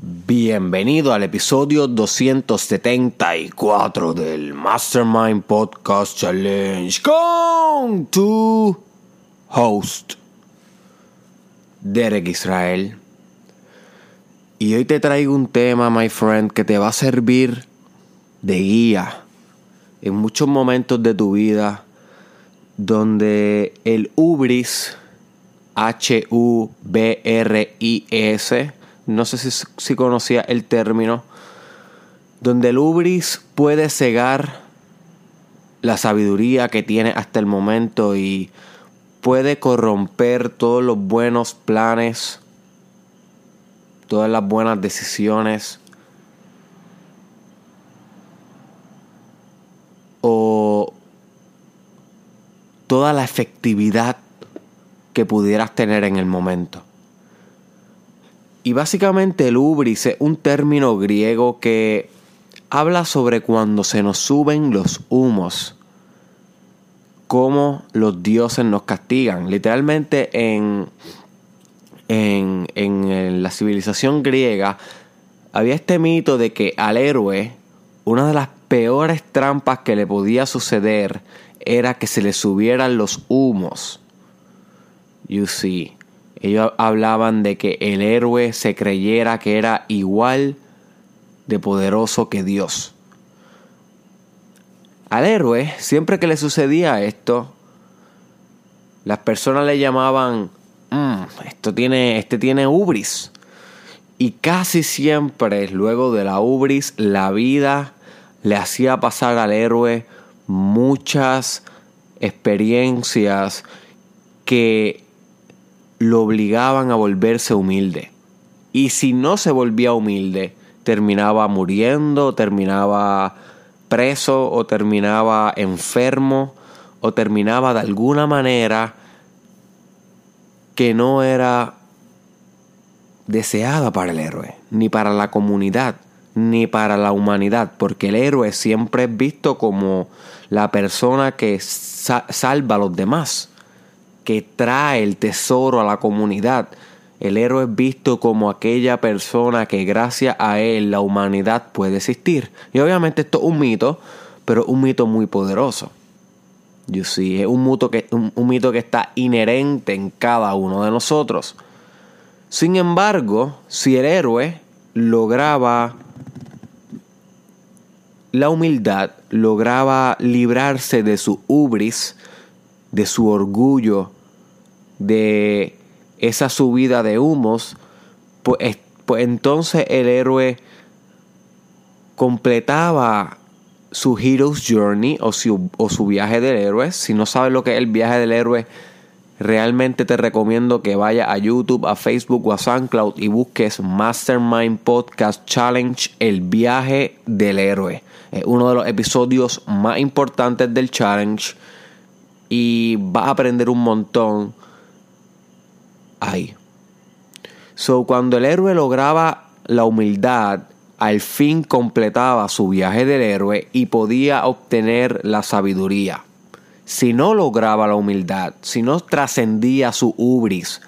Bienvenido al episodio 274 del Mastermind Podcast Challenge con tu host, Derek Israel. Y hoy te traigo un tema, my friend, que te va a servir de guía en muchos momentos de tu vida donde el ubris, H-U-B-R-I-S, no sé si, si conocía el término, donde el ubris puede cegar la sabiduría que tiene hasta el momento y puede corromper todos los buenos planes, todas las buenas decisiones o toda la efectividad que pudieras tener en el momento. Y básicamente el ubris es un término griego que habla sobre cuando se nos suben los humos, cómo los dioses nos castigan. Literalmente en, en, en la civilización griega había este mito de que al héroe una de las peores trampas que le podía suceder era que se le subieran los humos. You see. Ellos hablaban de que el héroe se creyera que era igual de poderoso que Dios. Al héroe, siempre que le sucedía esto, las personas le llamaban, mm, esto tiene, este tiene ubris. Y casi siempre, luego de la ubris, la vida le hacía pasar al héroe muchas experiencias que lo obligaban a volverse humilde. Y si no se volvía humilde, terminaba muriendo, terminaba preso o terminaba enfermo o terminaba de alguna manera que no era deseada para el héroe, ni para la comunidad, ni para la humanidad, porque el héroe siempre es visto como la persona que salva a los demás que trae el tesoro a la comunidad. El héroe es visto como aquella persona que gracias a él la humanidad puede existir. Y obviamente esto es un mito, pero un mito muy poderoso. You see, es un mito, que, un, un mito que está inherente en cada uno de nosotros. Sin embargo, si el héroe lograba la humildad, lograba librarse de su ubris, de su orgullo, de esa subida de humos, pues, pues entonces el héroe completaba su Hero's Journey o su, o su viaje del héroe. Si no sabes lo que es el viaje del héroe, realmente te recomiendo que vayas a YouTube, a Facebook o a SoundCloud y busques Mastermind Podcast Challenge, el viaje del héroe. Es uno de los episodios más importantes del challenge y vas a aprender un montón ahí. So, cuando el héroe lograba la humildad, al fin completaba su viaje del héroe y podía obtener la sabiduría. Si no lograba la humildad, si no trascendía su ubris,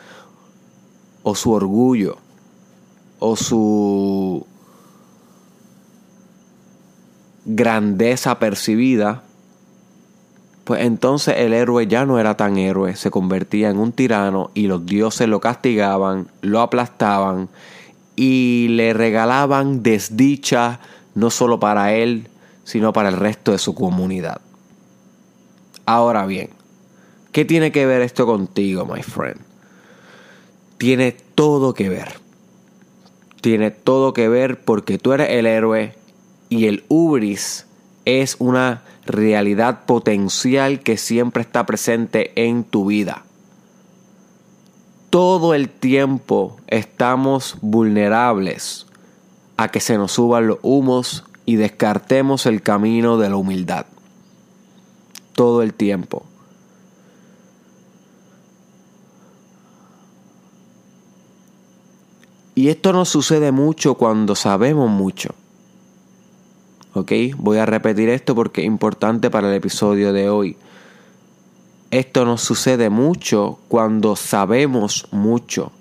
o su orgullo, o su grandeza percibida, pues entonces el héroe ya no era tan héroe, se convertía en un tirano y los dioses lo castigaban, lo aplastaban y le regalaban desdicha no solo para él, sino para el resto de su comunidad. Ahora bien, ¿qué tiene que ver esto contigo, my friend? Tiene todo que ver. Tiene todo que ver porque tú eres el héroe y el ubris es una realidad potencial que siempre está presente en tu vida. Todo el tiempo estamos vulnerables a que se nos suban los humos y descartemos el camino de la humildad. Todo el tiempo. Y esto nos sucede mucho cuando sabemos mucho. ¿Ok? Voy a repetir esto porque es importante para el episodio de hoy. Esto nos sucede mucho cuando sabemos mucho.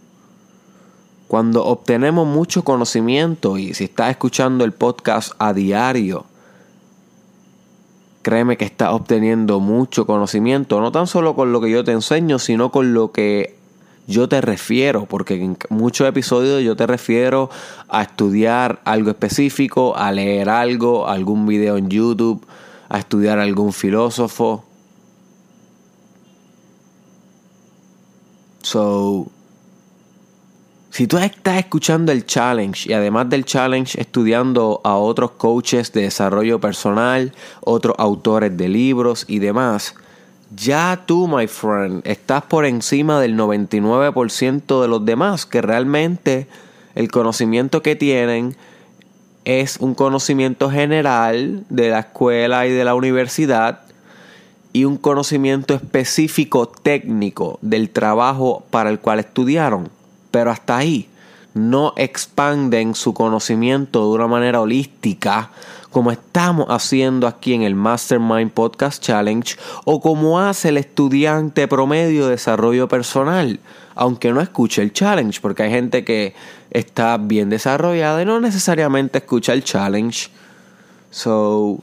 Cuando obtenemos mucho conocimiento y si estás escuchando el podcast a diario, créeme que estás obteniendo mucho conocimiento, no tan solo con lo que yo te enseño, sino con lo que yo te refiero, porque en muchos episodios yo te refiero a estudiar algo específico, a leer algo, algún video en YouTube, a estudiar algún filósofo. So, si tú estás escuchando el challenge y además del challenge estudiando a otros coaches de desarrollo personal, otros autores de libros y demás, ya tú, my friend, estás por encima del 99% de los demás, que realmente el conocimiento que tienen es un conocimiento general de la escuela y de la universidad y un conocimiento específico técnico del trabajo para el cual estudiaron. Pero hasta ahí no expanden su conocimiento de una manera holística como estamos haciendo aquí en el Mastermind Podcast Challenge o como hace el estudiante promedio de desarrollo personal, aunque no escuche el challenge, porque hay gente que está bien desarrollada y no necesariamente escucha el challenge. So,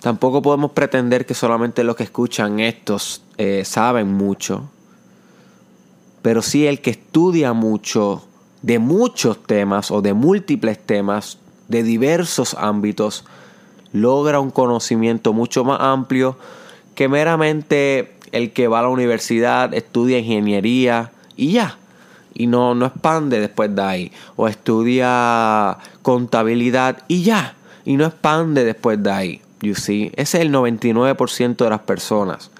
tampoco podemos pretender que solamente los que escuchan estos eh, saben mucho. Pero sí el que estudia mucho de muchos temas o de múltiples temas de diversos ámbitos, logra un conocimiento mucho más amplio que meramente el que va a la universidad, estudia ingeniería y ya. Y no, no expande después de ahí. O estudia contabilidad y ya. Y no expande después de ahí. You see? Ese es el 99% de las personas.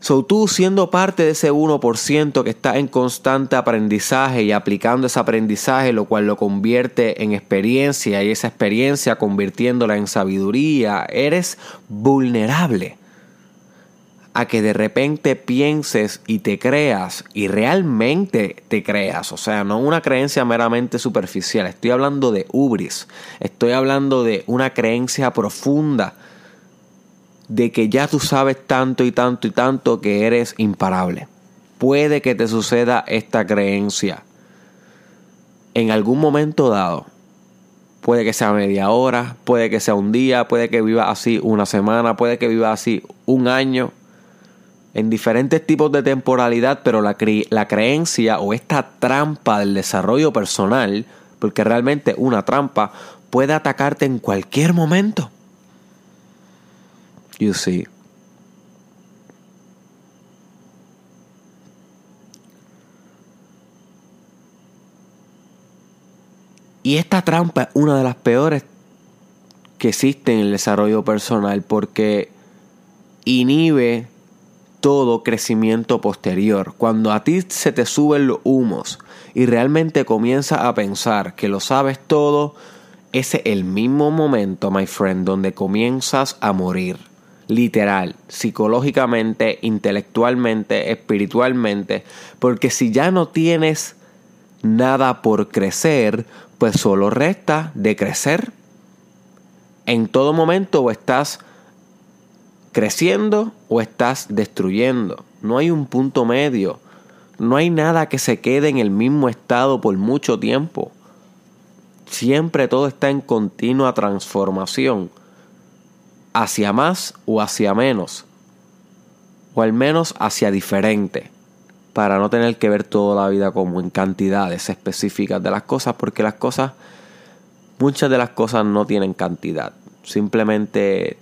So tú siendo parte de ese 1% que está en constante aprendizaje y aplicando ese aprendizaje, lo cual lo convierte en experiencia y esa experiencia convirtiéndola en sabiduría, eres vulnerable a que de repente pienses y te creas y realmente te creas, o sea, no una creencia meramente superficial, estoy hablando de ubris, estoy hablando de una creencia profunda de que ya tú sabes tanto y tanto y tanto que eres imparable. Puede que te suceda esta creencia en algún momento dado. Puede que sea media hora, puede que sea un día, puede que viva así una semana, puede que viva así un año, en diferentes tipos de temporalidad, pero la, la creencia o esta trampa del desarrollo personal, porque realmente una trampa puede atacarte en cualquier momento. You see. Y esta trampa es una de las peores que existe en el desarrollo personal porque inhibe todo crecimiento posterior. Cuando a ti se te suben los humos y realmente comienzas a pensar que lo sabes todo, ese es el mismo momento, my friend, donde comienzas a morir literal, psicológicamente, intelectualmente, espiritualmente, porque si ya no tienes nada por crecer, pues solo resta de crecer. En todo momento o estás creciendo o estás destruyendo. No hay un punto medio. No hay nada que se quede en el mismo estado por mucho tiempo. Siempre todo está en continua transformación hacia más o hacia menos, o al menos hacia diferente, para no tener que ver toda la vida como en cantidades específicas de las cosas, porque las cosas, muchas de las cosas no tienen cantidad, simplemente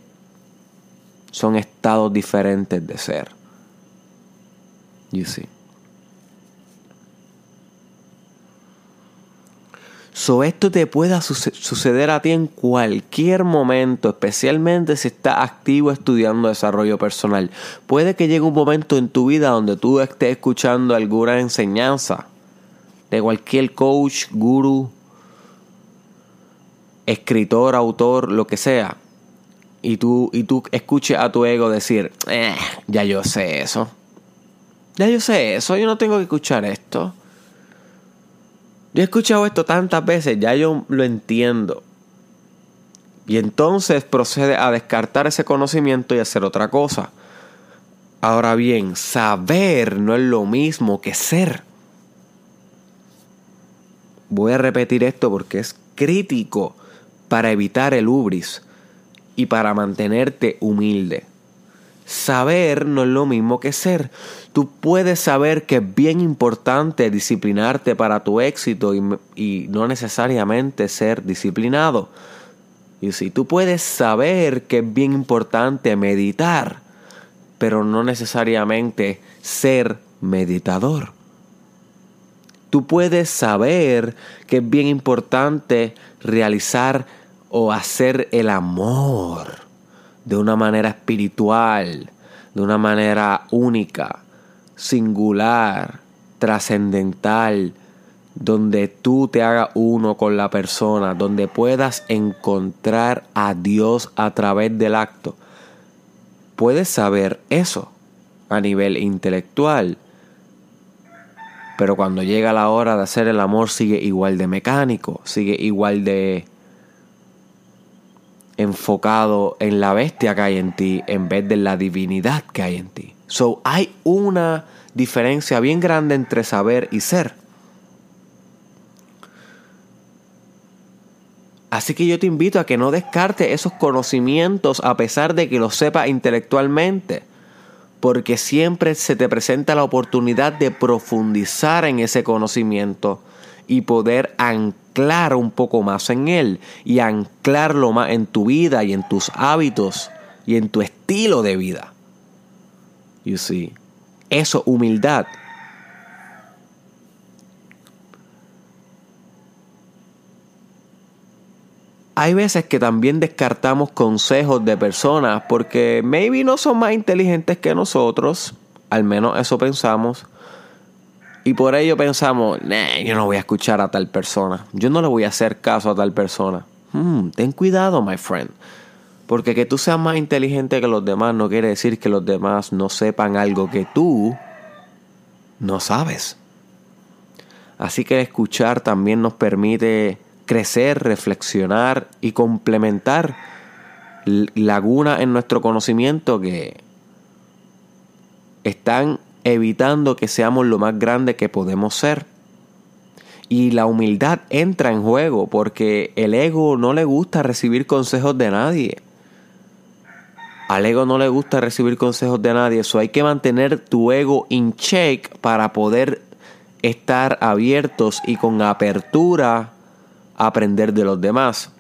son estados diferentes de ser. So, esto te pueda suceder a ti en cualquier momento, especialmente si estás activo estudiando desarrollo personal. Puede que llegue un momento en tu vida donde tú estés escuchando alguna enseñanza de cualquier coach, guru, escritor, autor, lo que sea. Y tú, y tú escuches a tu ego decir, eh, ya yo sé eso. Ya yo sé eso, yo no tengo que escuchar esto. Yo he escuchado esto tantas veces, ya yo lo entiendo. Y entonces procede a descartar ese conocimiento y hacer otra cosa. Ahora bien, saber no es lo mismo que ser. voy a repetir esto porque es crítico para evitar el ubris y para mantenerte humilde. Saber no es lo mismo que ser. Tú puedes saber que es bien importante disciplinarte para tu éxito y, no necesariamente ser disciplinado. Y si tú puedes saber que es bien importante meditar, pero no necesariamente ser meditador. Tú puedes saber que es bien importante realizar o hacer el amor de una manera espiritual, de una manera única, singular, trascendental, donde tú te hagas uno con la persona, donde puedas encontrar a Dios a través del acto. Puedes saber eso a nivel intelectual, pero cuando llega la hora de hacer el amor sigue igual de mecánico, sigue igual de enfocado en la bestia que hay en ti en vez de la divinidad que hay en ti. So hay una diferencia bien grande entre saber y ser. Así que yo te invito a que no descarte esos conocimientos a pesar de que los sepas intelectualmente porque siempre se te presenta la oportunidad de profundizar en ese conocimiento y poder anclar un poco más en él y anclarlo más en tu vida y en tus hábitos y en tu estilo de vida. You see, eso humildad. hay veces que también descartamos consejos de personas porque maybe no son más inteligentes que nosotros, al menos eso pensamos. Y por ello pensamos, nah, yo no voy a escuchar a tal persona, yo no le voy a hacer caso a tal persona. Hmm, ten cuidado, my friend. Porque que tú seas más inteligente que los demás no quiere decir que los demás no sepan algo que tú no sabes. Así que escuchar también nos permite crecer, reflexionar y complementar lagunas en nuestro conocimiento que están evitando que seamos lo más grande que podemos ser. Y la humildad entra en juego porque el ego no le gusta recibir consejos de nadie. Al ego no le gusta recibir consejos de nadie. Eso hay que mantener tu ego in check para poder estar abiertos y con apertura aprender de los demás.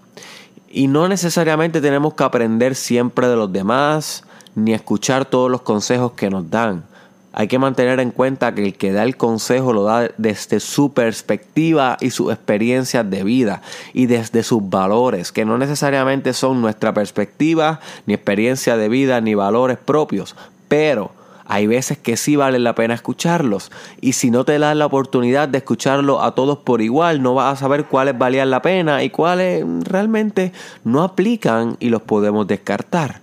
Y no necesariamente tenemos que aprender siempre de los demás, ni escuchar todos los consejos que nos dan. Hay que mantener en cuenta que el que da el consejo lo da desde su perspectiva y sus experiencias de vida y desde sus valores, que no necesariamente son nuestra perspectiva, ni experiencia de vida, ni valores propios, pero hay veces que sí vale la pena escucharlos. Y si no te das la oportunidad de escucharlo a todos por igual, no vas a saber cuáles valían la pena y cuáles realmente no aplican y los podemos descartar.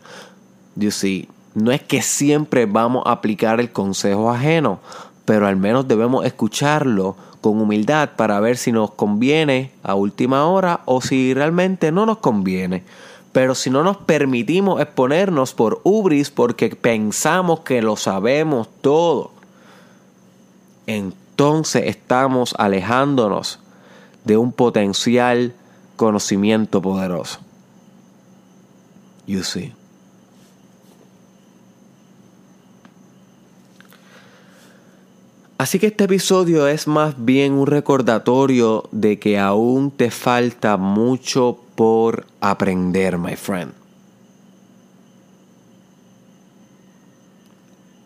You see, no es que siempre vamos a aplicar el consejo ajeno, pero al menos debemos escucharlo con humildad para ver si nos conviene a última hora o si realmente no nos conviene. Pero si no nos permitimos exponernos por ubris porque pensamos que lo sabemos todo, entonces estamos alejándonos de un potencial conocimiento poderoso. You see. Así que este episodio es más bien un recordatorio de que aún te falta mucho por aprender, my friend.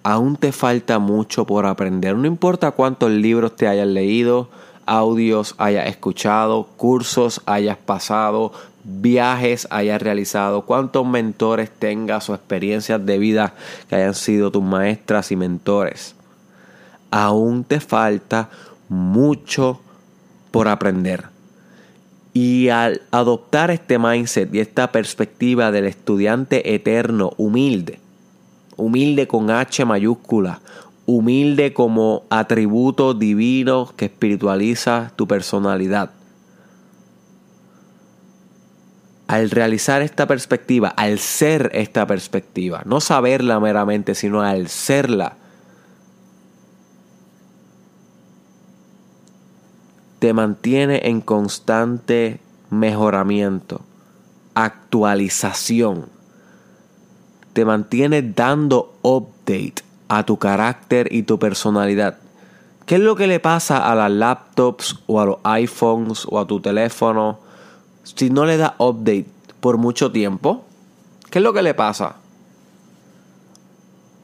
Aún te falta mucho por aprender. No importa cuántos libros te hayas leído, audios hayas escuchado, cursos hayas pasado, viajes hayas realizado, cuántos mentores tengas o experiencias de vida que hayan sido tus maestras y mentores. Aún te falta mucho por aprender. Y al adoptar este mindset y esta perspectiva del estudiante eterno, humilde, humilde con H mayúscula, humilde como atributo divino que espiritualiza tu personalidad. Al realizar esta perspectiva, al ser esta perspectiva, no saberla meramente, sino al serla, te mantiene en constante mejoramiento, actualización. Te mantiene dando update a tu carácter y tu personalidad. ¿Qué es lo que le pasa a las laptops o a los iPhones o a tu teléfono si no le da update por mucho tiempo? ¿Qué es lo que le pasa?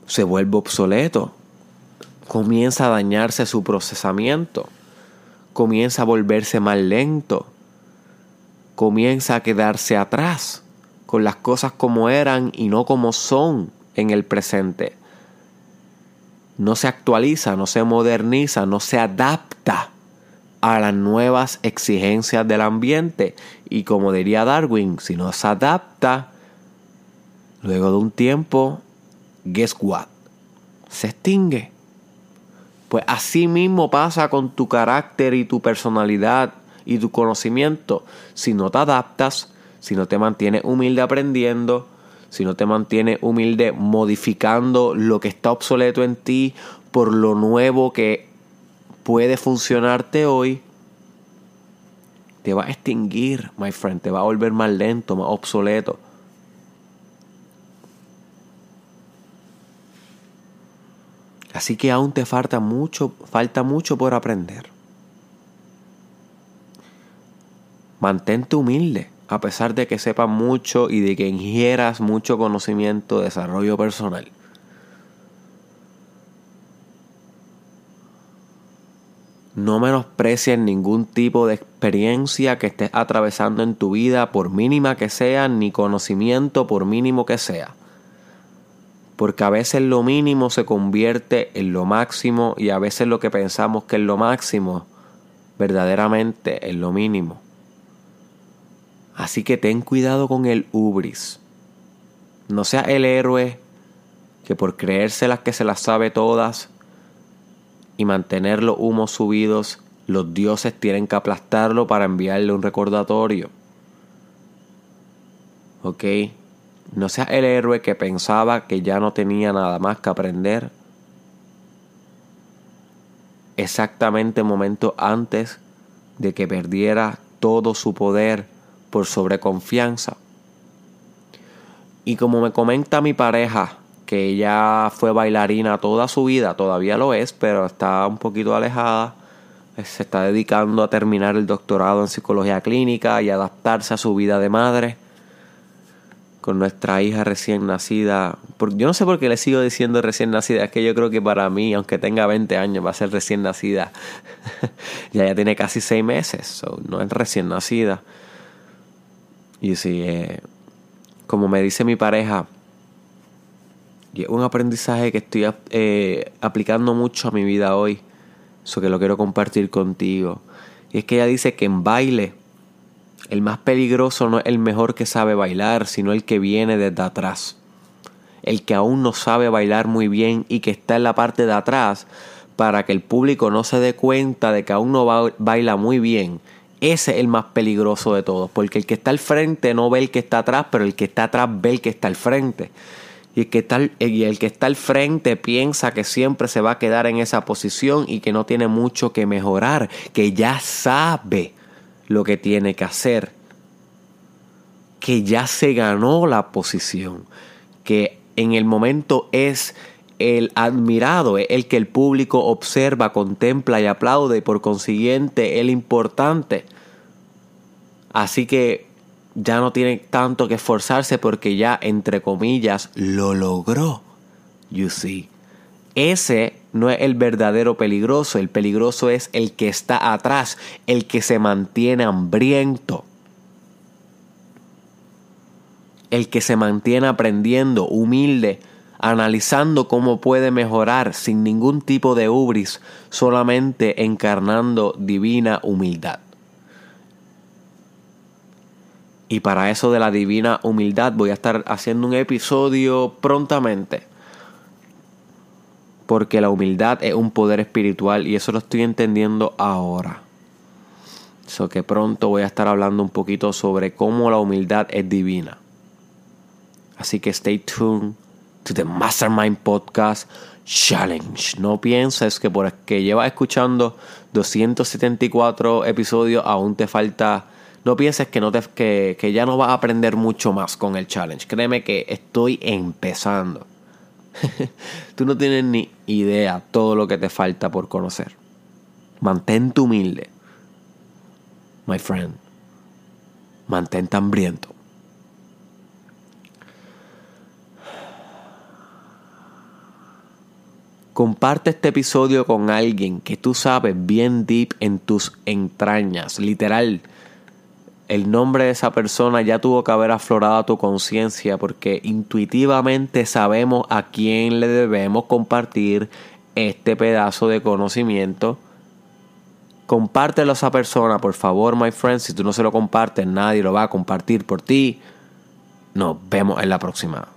Se vuelve obsoleto. Comienza a dañarse su procesamiento. Comienza a volverse más lento. Comienza a quedarse atrás con las cosas como eran y no como son en el presente. No se actualiza, no se moderniza, no se adapta a las nuevas exigencias del ambiente. Y como diría Darwin, si no se adapta, luego de un tiempo, guess what? Se extingue. Pues así mismo pasa con tu carácter y tu personalidad y tu conocimiento. Si no te adaptas, si no te mantienes humilde aprendiendo, si no te mantienes humilde modificando lo que está obsoleto en ti por lo nuevo que puede funcionarte hoy, te va a extinguir, my friend, te va a volver más lento, más obsoleto. Así que aún te falta mucho, falta mucho por aprender. Mantente humilde, a pesar de que sepas mucho y de que ingieras mucho conocimiento, desarrollo personal. No menosprecies ningún tipo de experiencia que estés atravesando en tu vida, por mínima que sea, ni conocimiento, por mínimo que sea. Porque a veces lo mínimo se convierte en lo máximo y a veces lo que pensamos que es lo máximo, verdaderamente es lo mínimo. Así que ten cuidado con el ubris. No seas el héroe que por creérselas que se las sabe todas, y mantener los humos subidos, los dioses tienen que aplastarlo para enviarle un recordatorio. ¿Ok? No seas el héroe que pensaba que ya no tenía nada más que aprender. Exactamente momento antes de que perdiera todo su poder por sobreconfianza. Y como me comenta mi pareja, que ella fue bailarina toda su vida, todavía lo es, pero está un poquito alejada. Se está dedicando a terminar el doctorado en psicología clínica y adaptarse a su vida de madre con nuestra hija recién nacida. Yo no sé por qué le sigo diciendo recién nacida, es que yo creo que para mí, aunque tenga 20 años, va a ser recién nacida. ya ya tiene casi 6 meses, no es recién nacida. Y si, eh, como me dice mi pareja, y es un aprendizaje que estoy eh, aplicando mucho a mi vida hoy. Eso que lo quiero compartir contigo. Y es que ella dice que en baile el más peligroso no es el mejor que sabe bailar, sino el que viene desde atrás. El que aún no sabe bailar muy bien y que está en la parte de atrás para que el público no se dé cuenta de que aún no baila muy bien. Ese es el más peligroso de todos, porque el que está al frente no ve el que está atrás, pero el que está atrás ve el que está al frente. Y el, que está, y el que está al frente piensa que siempre se va a quedar en esa posición y que no tiene mucho que mejorar, que ya sabe lo que tiene que hacer, que ya se ganó la posición, que en el momento es el admirado, el que el público observa, contempla y aplaude y por consiguiente el importante. Así que ya no tiene tanto que esforzarse porque ya, entre comillas, lo logró. You see. Ese no es el verdadero peligroso, el peligroso es el que está atrás, el que se mantiene hambriento, el que se mantiene aprendiendo, humilde, analizando cómo puede mejorar sin ningún tipo de ubris, solamente encarnando divina humildad. Y para eso de la divina humildad voy a estar haciendo un episodio prontamente. Porque la humildad es un poder espiritual y eso lo estoy entendiendo ahora. Eso que pronto voy a estar hablando un poquito sobre cómo la humildad es divina. Así que stay tuned to the Mastermind Podcast Challenge. No pienses que por que llevas escuchando 274 episodios aún te falta. No pienses que, no te, que, que ya no vas a aprender mucho más con el challenge. Créeme que estoy empezando. Tú no tienes ni idea todo lo que te falta por conocer. Mantente humilde. My friend. Mantente hambriento. Comparte este episodio con alguien que tú sabes bien deep en tus entrañas. Literal, el nombre de esa persona ya tuvo que haber aflorado a tu conciencia porque intuitivamente sabemos a quién le debemos compartir este pedazo de conocimiento. Compártelo a esa persona, por favor, my friend. Si tú no se lo compartes, nadie lo va a compartir por ti. Nos vemos en la próxima.